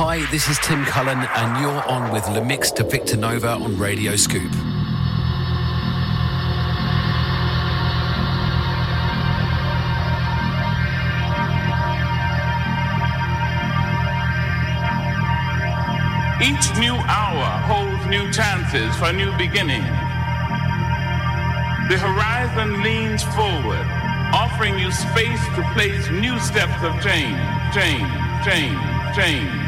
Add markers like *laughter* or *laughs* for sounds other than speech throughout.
Hi, this is Tim Cullen, and you're on with Le Mix to Victor Nova on Radio Scoop. Each new hour holds new chances for a new beginnings. The horizon leans forward, offering you space to place new steps of change, change, change, change,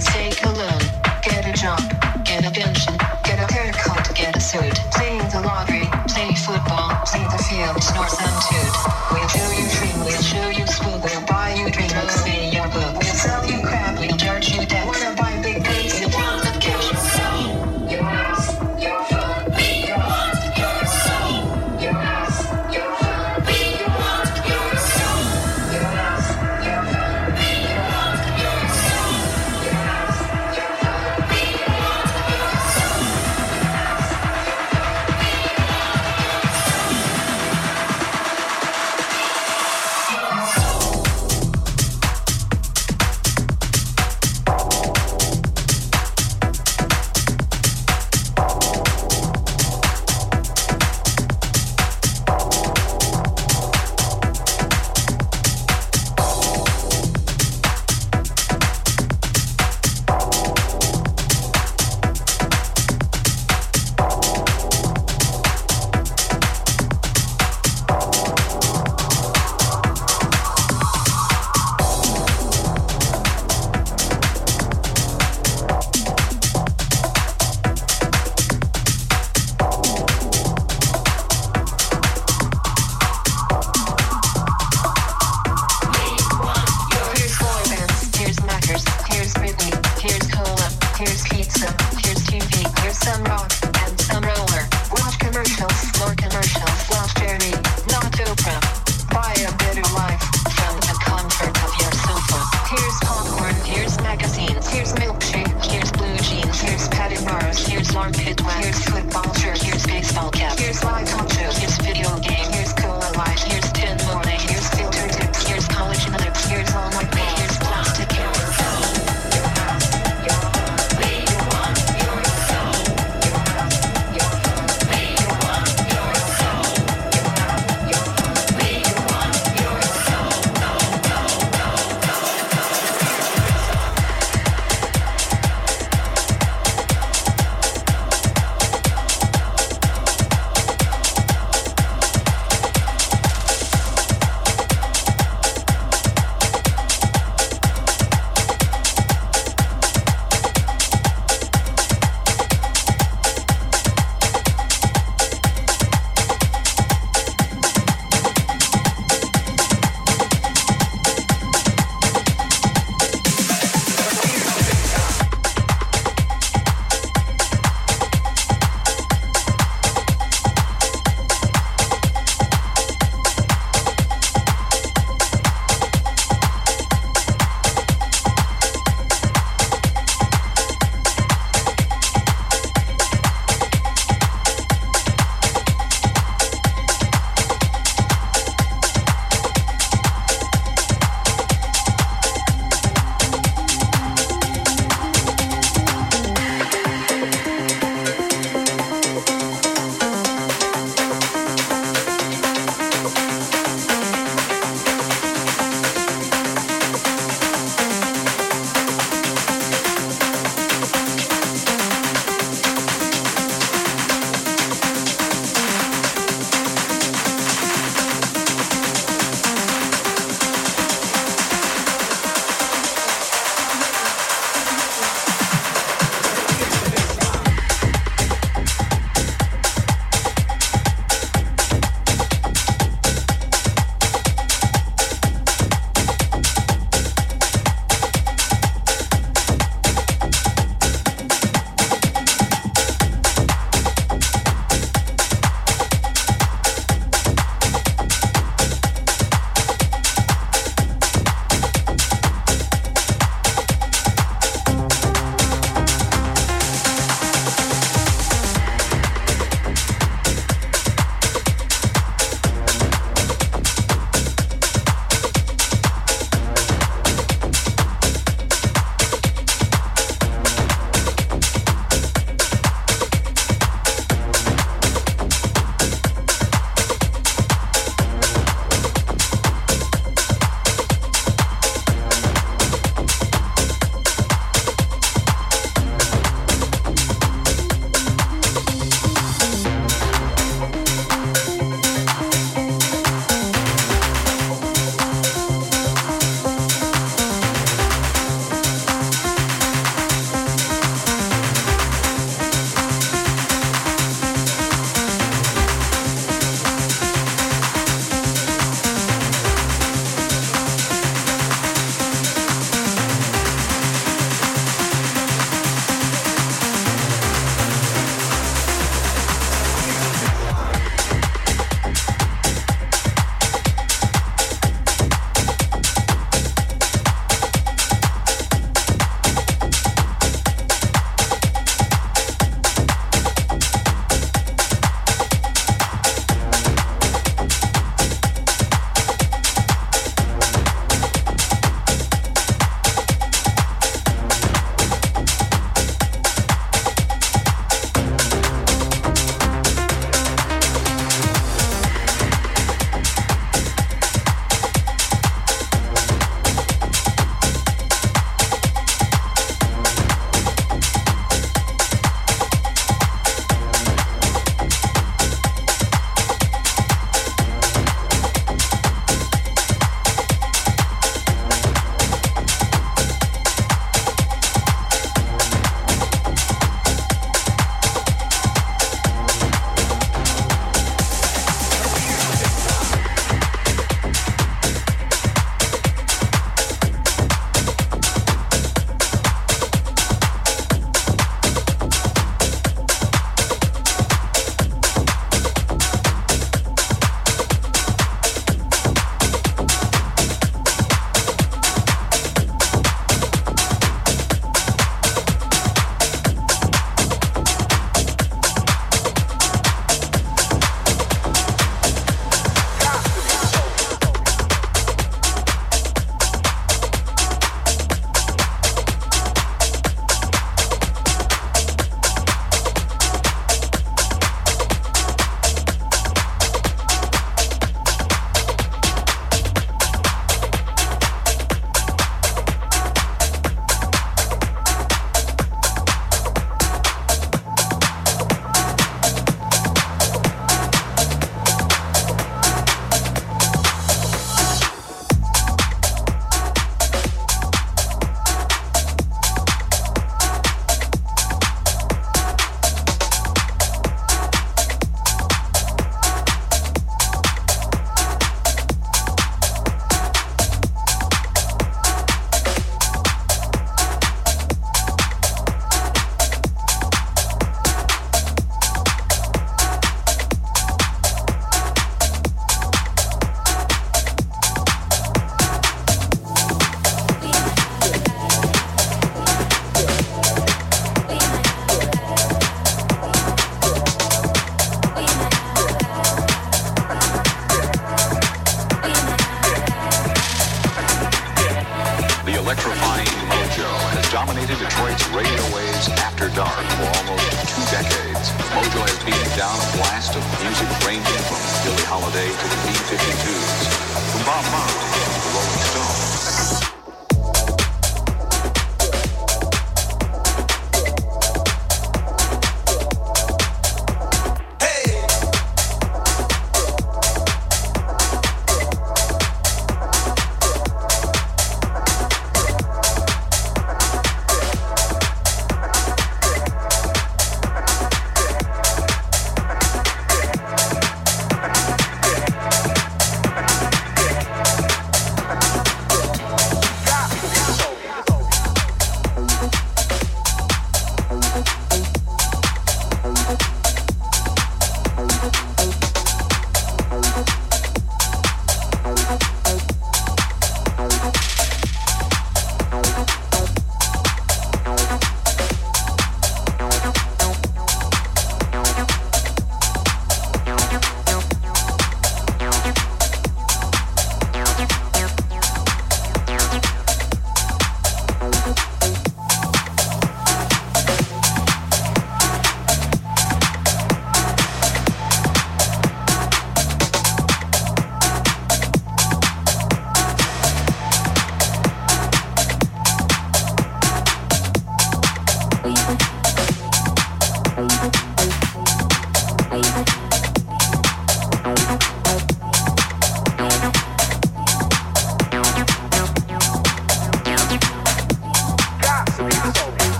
Take a loan. get a job, get a pension, get a haircut, get a suit, play the lottery, play football, play the field.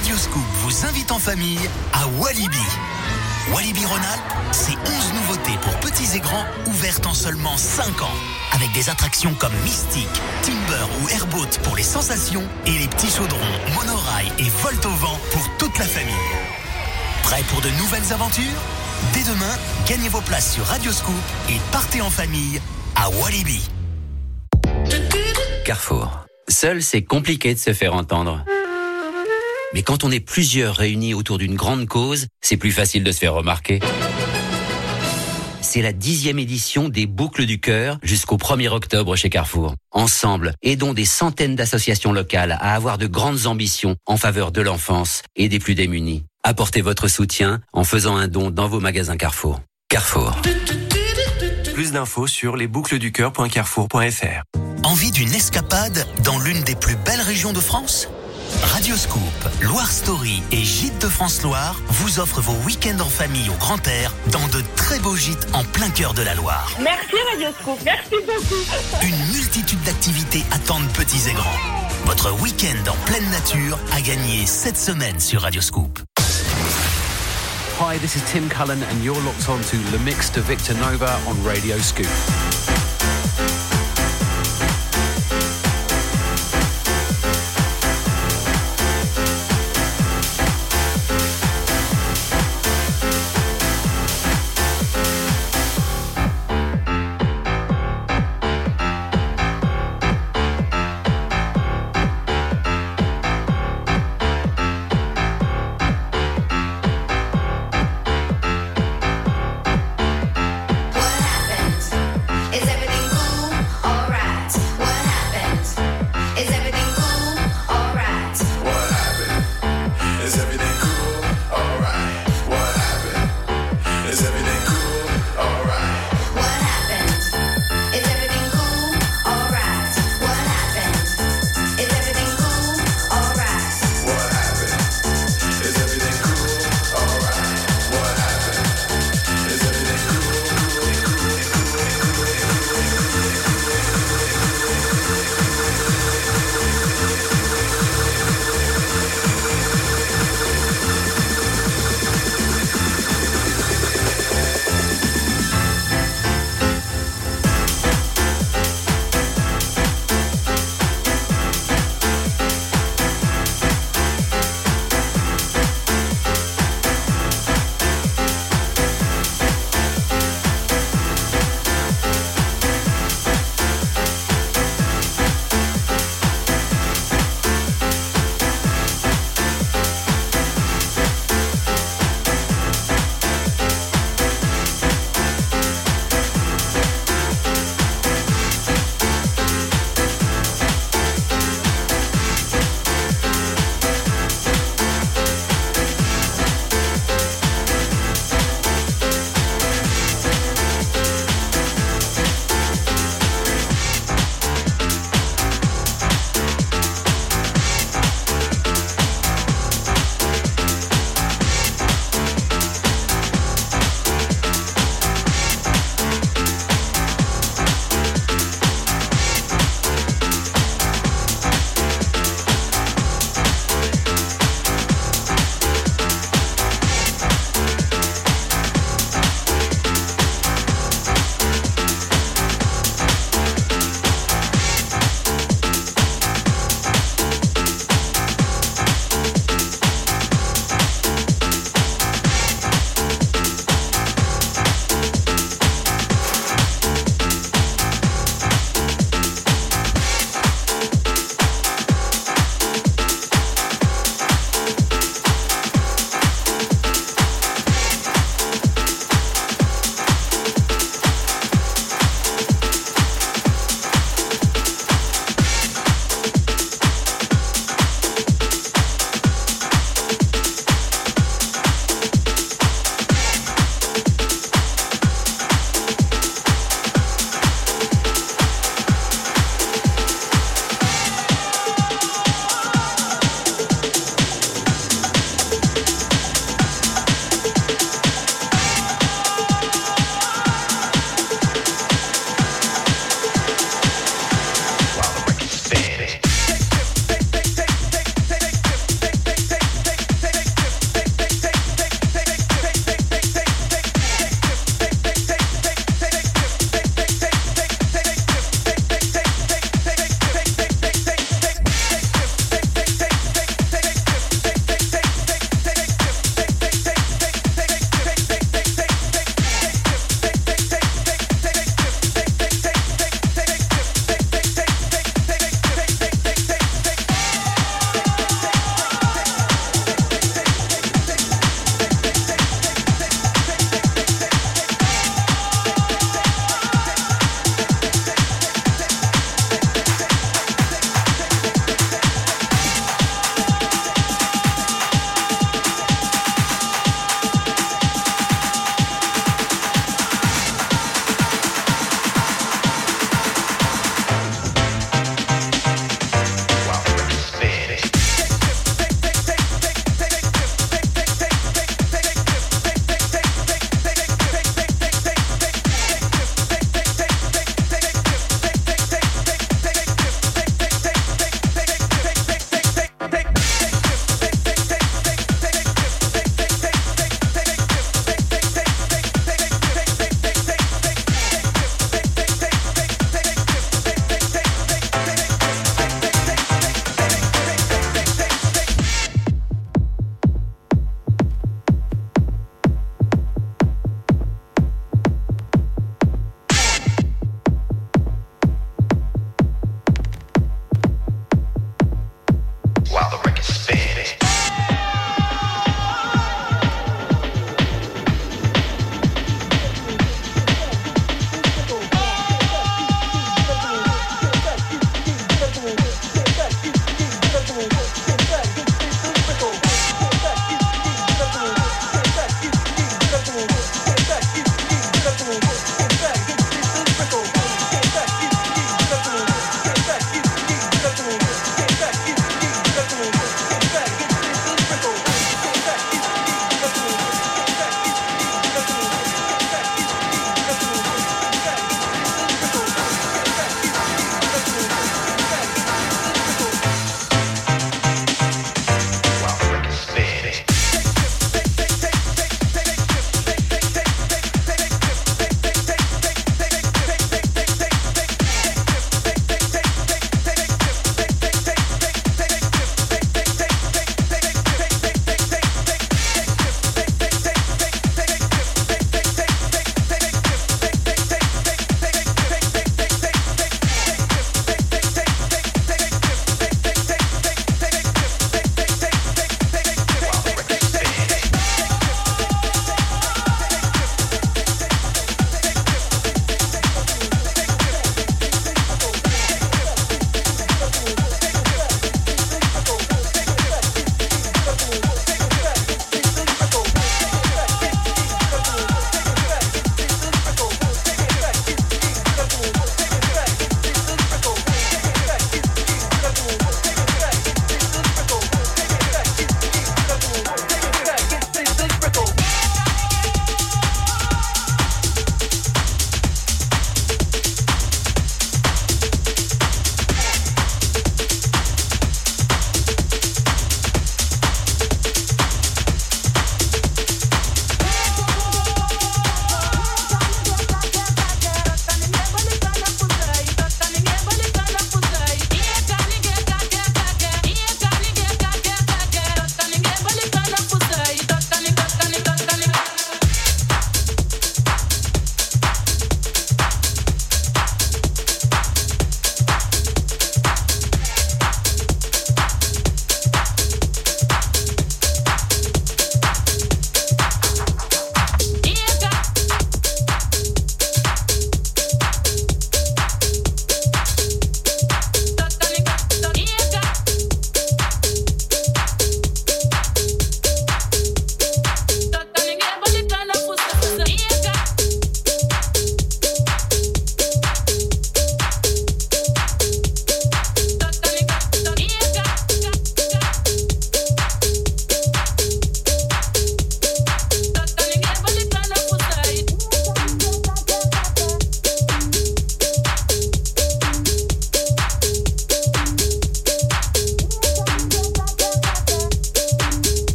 Radio Scoop vous invite en famille à Walibi. Walibi Rhône-Alpes, c'est 11 nouveautés pour petits et grands ouvertes en seulement 5 ans. Avec des attractions comme Mystique, Timber ou Airboat pour les sensations et les petits chaudrons, monorail et volte au vent pour toute la famille. Prêt pour de nouvelles aventures? Dès demain, gagnez vos places sur Radioscoop et partez en famille à Walibi. Carrefour. Seul, c'est compliqué de se faire entendre. Mais quand on est plusieurs réunis autour d'une grande cause, c'est plus facile de se faire remarquer. C'est la dixième édition des Boucles du Cœur jusqu'au 1er octobre chez Carrefour. Ensemble, aidons des centaines d'associations locales à avoir de grandes ambitions en faveur de l'enfance et des plus démunis. Apportez votre soutien en faisant un don dans vos magasins Carrefour. Carrefour. Plus d'infos sur lesboucleduscoeur.carrefour.fr. Envie d'une escapade dans l'une des plus belles régions de France? Radioscoop, Loire Story et Gîtes de France-Loire vous offrent vos week-ends en famille au grand air dans de très beaux gîtes en plein cœur de la Loire. Merci Radioscoop, merci beaucoup. Une multitude d'activités attendent petits et grands. Votre week-end en pleine nature a gagné cette semaine sur Radioscoop. Hi, this is Tim Cullen, and you're locked on to Le Mix de Victor Nova on Radio Scoop.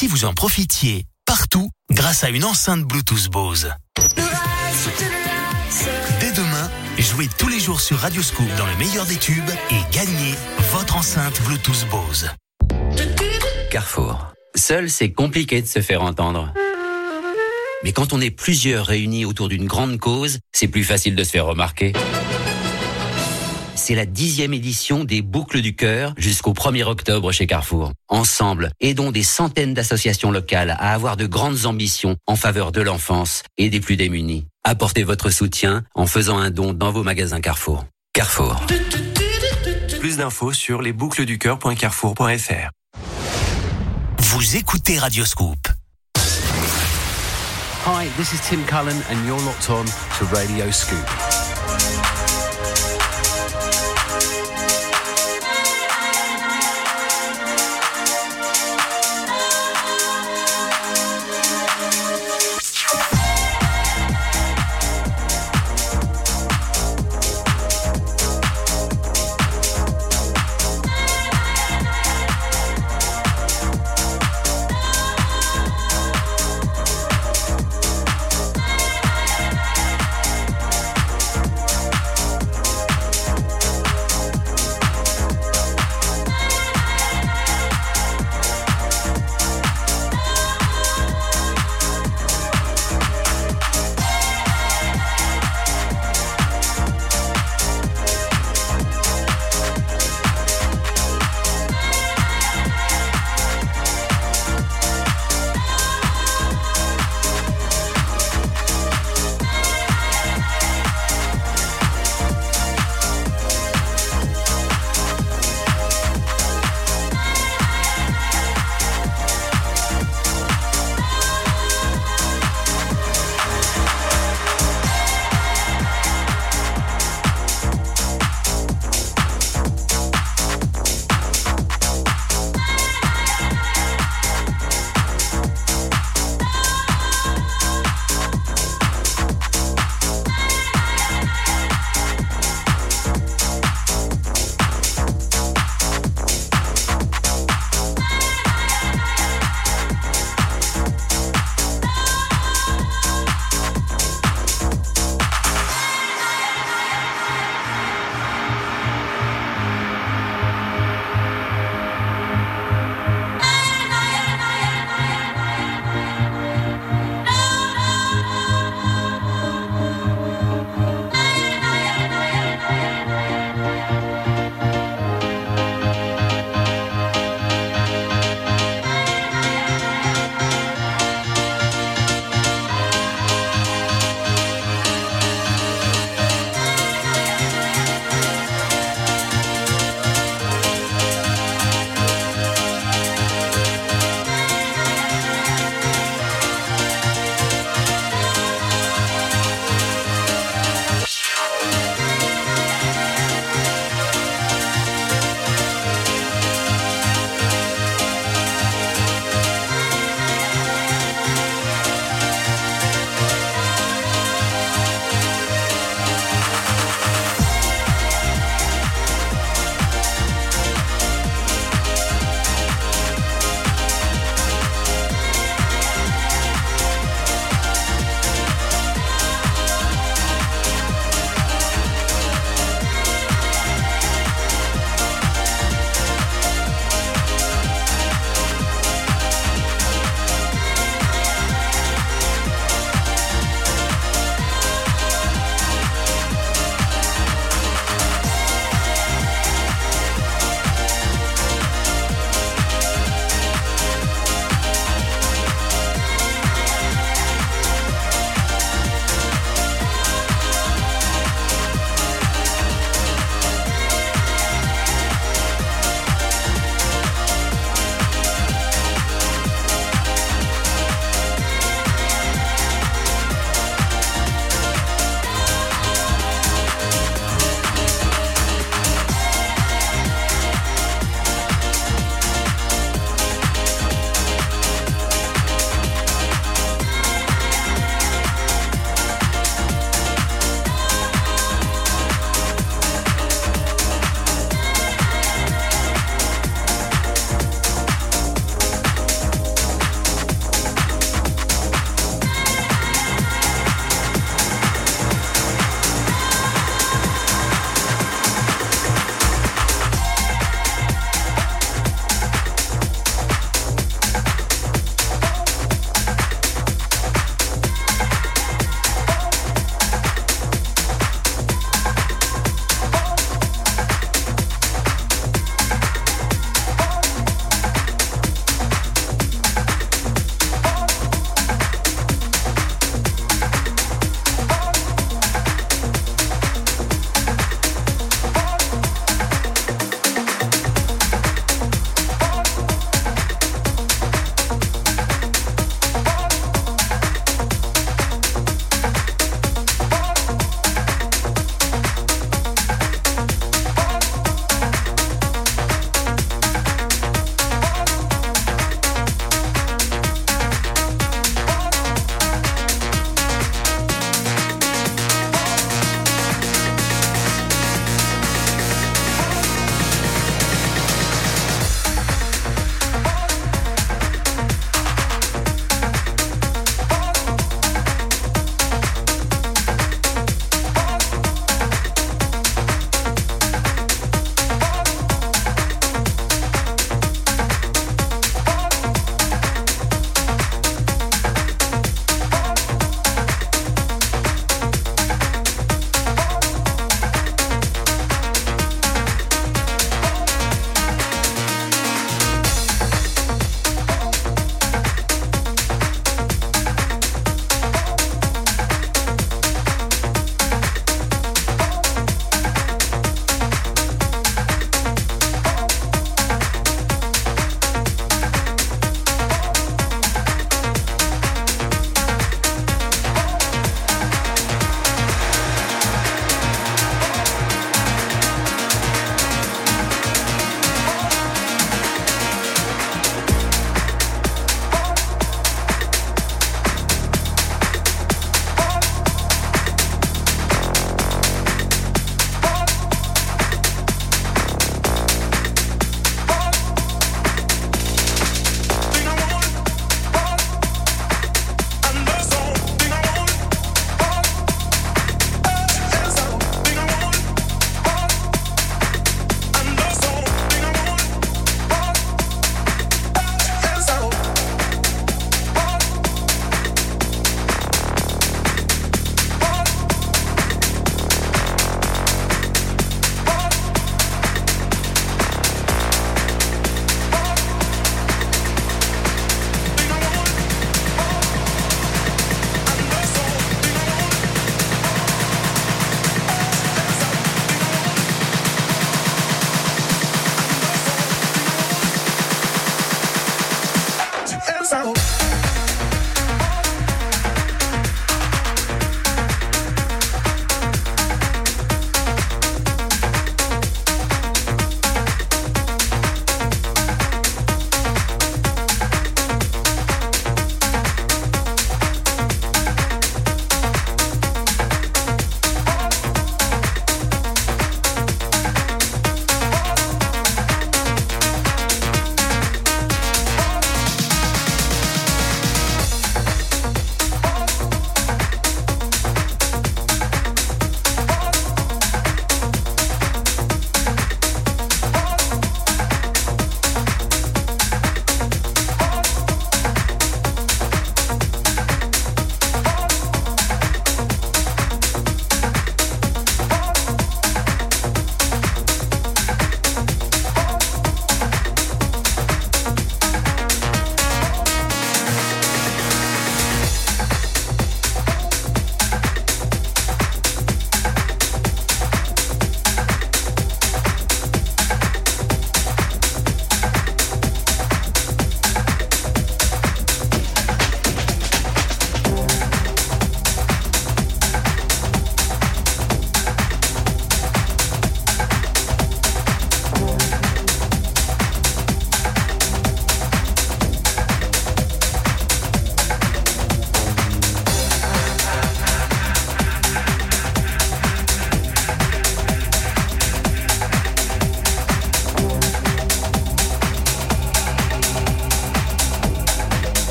Si vous en profitiez partout grâce à une enceinte Bluetooth Bose Dès demain, jouez tous les jours sur Radio Scoop dans le meilleur des tubes et gagnez votre enceinte Bluetooth Bose. Carrefour. Seul, c'est compliqué de se faire entendre. Mais quand on est plusieurs réunis autour d'une grande cause, c'est plus facile de se faire remarquer. C'est la dixième édition des Boucles du Cœur jusqu'au 1er octobre chez Carrefour. Ensemble, aidons des centaines d'associations locales à avoir de grandes ambitions en faveur de l'enfance et des plus démunis. Apportez votre soutien en faisant un don dans vos magasins Carrefour. Carrefour. Plus d'infos sur lesboucleduscoeur.carrefour.fr. Vous écoutez Radio Scoop. Hi, this is Tim Cullen, and you're locked on to Radio Scoop.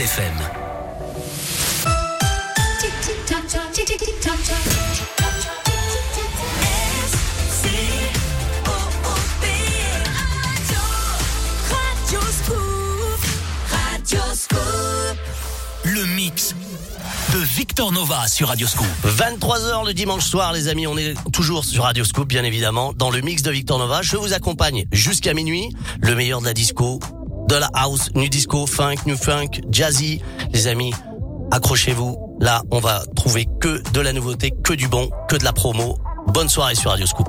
FM. Le mix de Victor Nova sur Radioscoop. 23h le dimanche soir, les amis. On est toujours sur Radio Scoop, bien évidemment, dans le mix de Victor Nova. Je vous accompagne jusqu'à minuit. Le meilleur de la disco, de la house, new disco, funk, new funk, jazzy. Les amis, accrochez-vous. Là, on va trouver que de la nouveauté, que du bon, que de la promo. Bonne soirée sur Radio Scoop.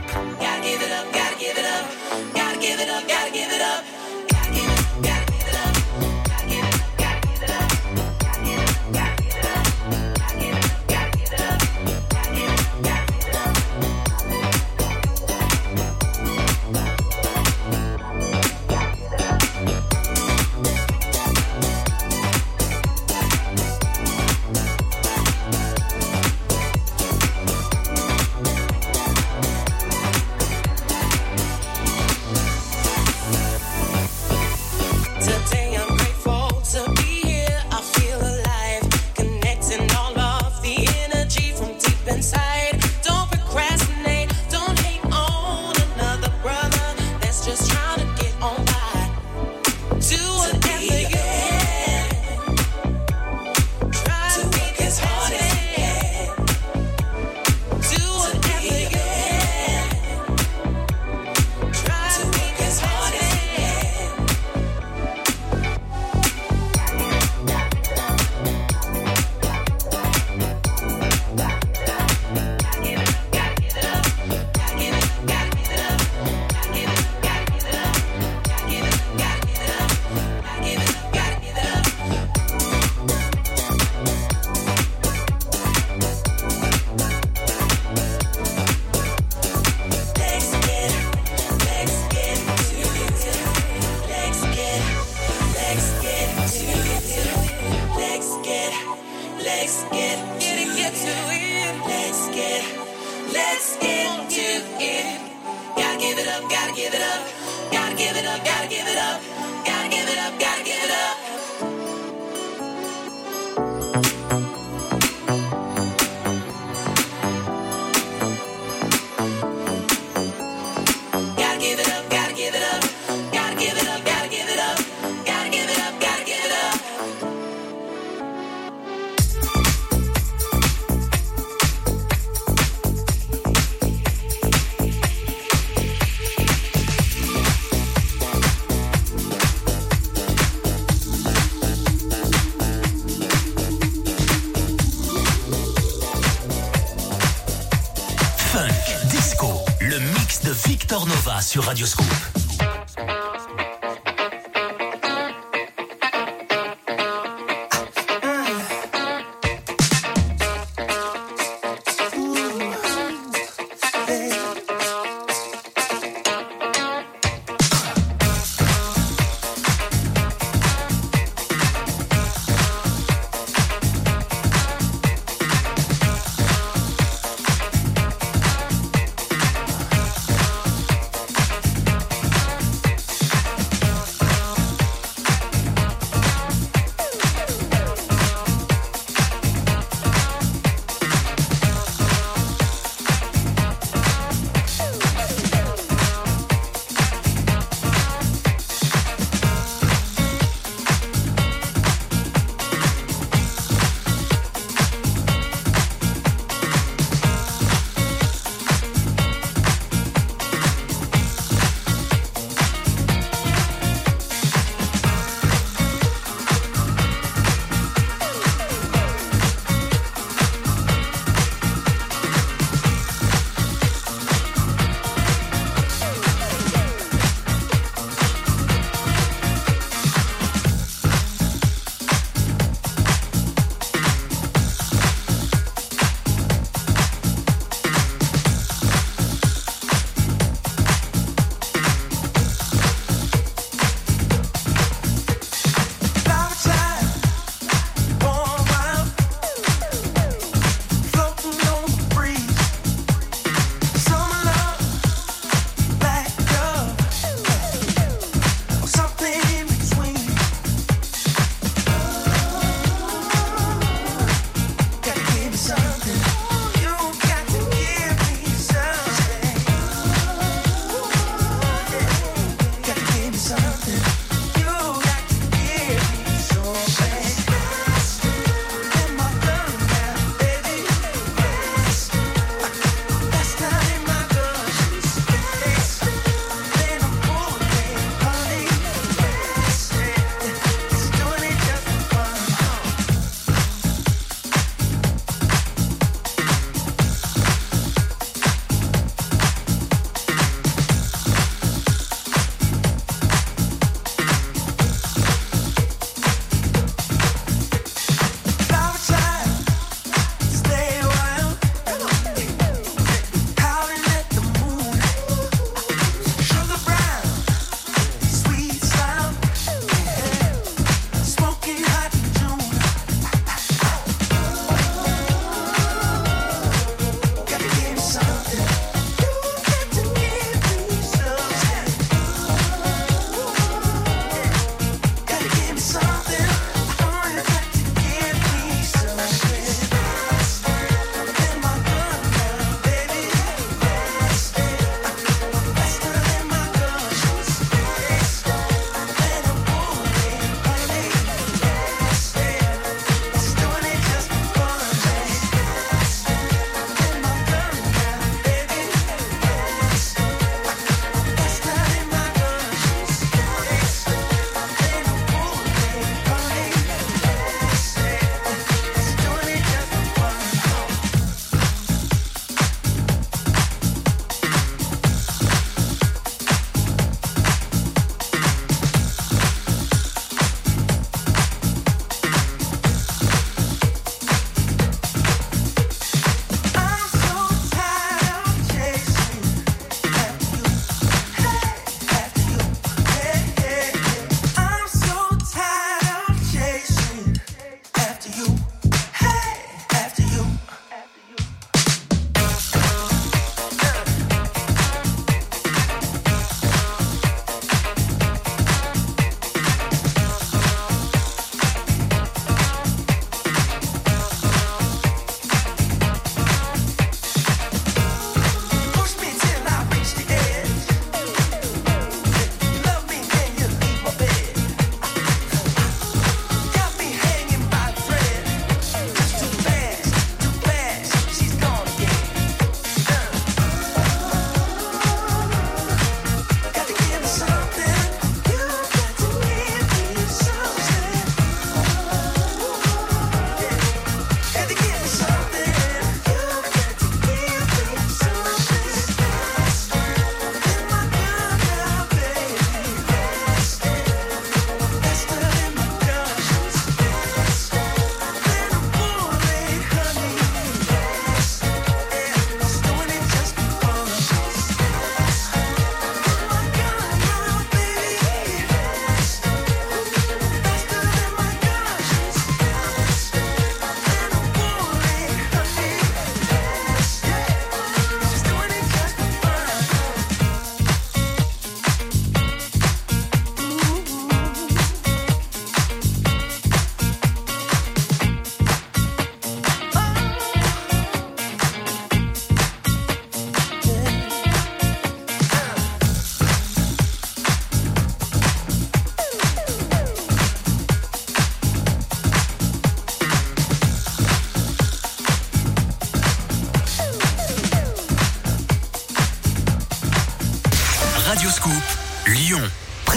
Sur Radio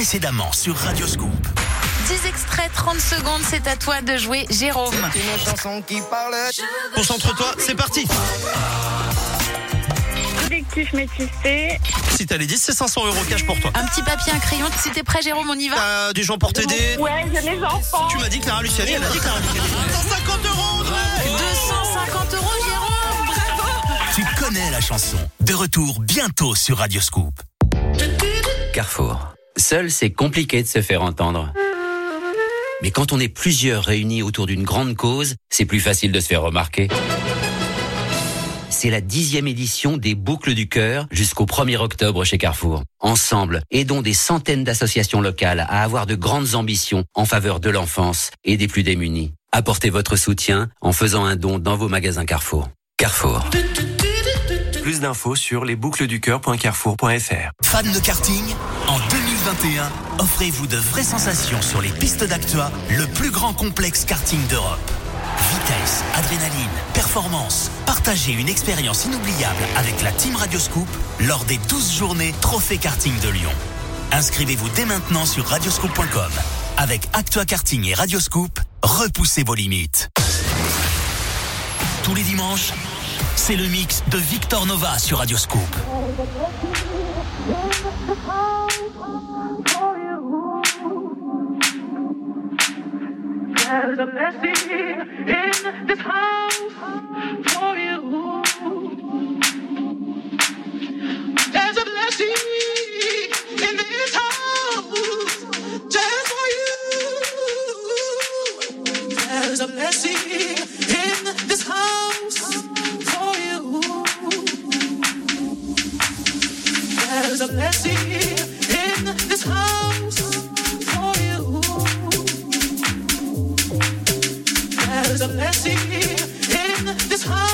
Précédemment sur Radio Scoop. 10 extraits, 30 secondes, c'est à toi de jouer, Jérôme. Une chanson qui parle. Concentre-toi, c'est parti. Collectif métissé. Si t'as les 10, c'est 500 euros cash pour toi. Un petit papier, un crayon. Si t'es prêt, Jérôme, on y va T'as du gens pour t'aider Ouais, j'ai les enfants. Tu m'as dit Clara Luciani, elle a dit Clara Luciani. 150 euros, Audrey 250 euros, Jérôme Bravo Tu connais la chanson. De retour bientôt sur Radio Scoop. Carrefour. Seul, c'est compliqué de se faire entendre. Mais quand on est plusieurs réunis autour d'une grande cause, c'est plus facile de se faire remarquer. C'est la dixième édition des Boucles du Cœur jusqu'au 1er octobre chez Carrefour. Ensemble, aidons des centaines d'associations locales à avoir de grandes ambitions en faveur de l'enfance et des plus démunis. Apportez votre soutien en faisant un don dans vos magasins Carrefour. Carrefour. Plus d'infos sur lesboucledducoeur.carrefour.fr. Fan de karting En 2021, offrez-vous de vraies sensations sur les pistes d'Actua, le plus grand complexe karting d'Europe. Vitesse, adrénaline, performance. Partagez une expérience inoubliable avec la Team Radioscoop lors des 12 journées Trophée Karting de Lyon. Inscrivez-vous dès maintenant sur radioscoop.com. Avec Actua Karting et Radioscoop, repoussez vos limites. Tous les dimanches, c'est le mix de Victor Nova sur Radioscoop. *laughs* There's a blessing in this house for you. There's a blessing in this house just for you. There's a blessing in this house for you. There's a blessing in this house There's a blessing in this house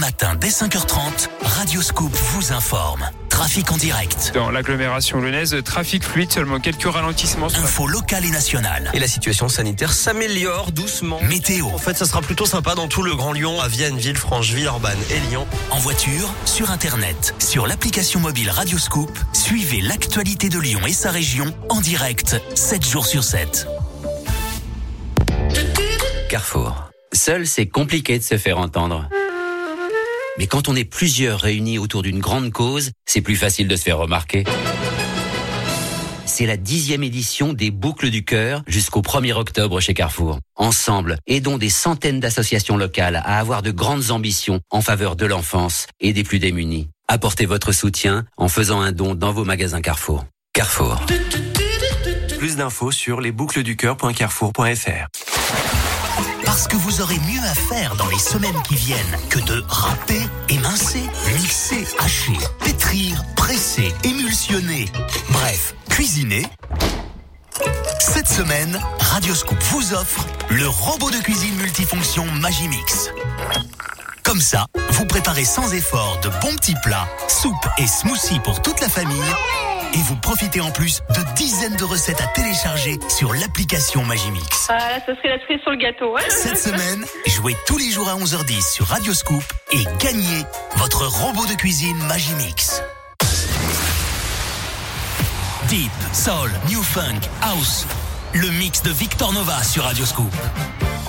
matins dès 5h30, Radioscoop vous informe. Trafic en direct. Dans l'agglomération lyonnaise, trafic fluide, seulement quelques ralentissements. Info locale et nationale. Et la situation sanitaire s'améliore doucement. Météo. En fait, ça sera plutôt sympa dans tout le Grand Lyon, à Vienne, Villefranche, Orban et Lyon. En voiture, sur Internet, sur l'application mobile Radioscoop, suivez l'actualité de Lyon et sa région en direct, 7 jours sur 7. Carrefour. Seul, c'est compliqué de se faire entendre. Mais quand on est plusieurs réunis autour d'une grande cause, c'est plus facile de se faire remarquer. C'est la dixième édition des Boucles du Cœur jusqu'au 1er octobre chez Carrefour. Ensemble, aidons des centaines d'associations locales à avoir de grandes ambitions en faveur de l'enfance et des plus démunis. Apportez votre soutien en faisant un don dans vos magasins Carrefour. Carrefour. Plus d'infos sur lesboucleduscoeur.carrefour.fr. Que vous aurez mieux à faire dans les semaines qui viennent que de râper, émincer, mixer, hacher, pétrir, presser, émulsionner. Bref, cuisiner. Cette semaine, Radioscoop vous offre le robot de cuisine multifonction Magimix. Comme ça, vous préparez sans effort de bons petits plats, soupes et smoothies pour toute la famille. Et vous profitez en plus de dizaines de recettes à télécharger sur l'application Magimix. Ah, là, ce serait la cerise sur le gâteau. hein. Cette semaine, jouez tous les jours à 11h10 sur Radioscoop et gagnez votre robot de cuisine Magimix. Deep, Soul, New Funk, House. Le mix de Victor Nova sur Radioscoop. And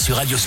sur Radio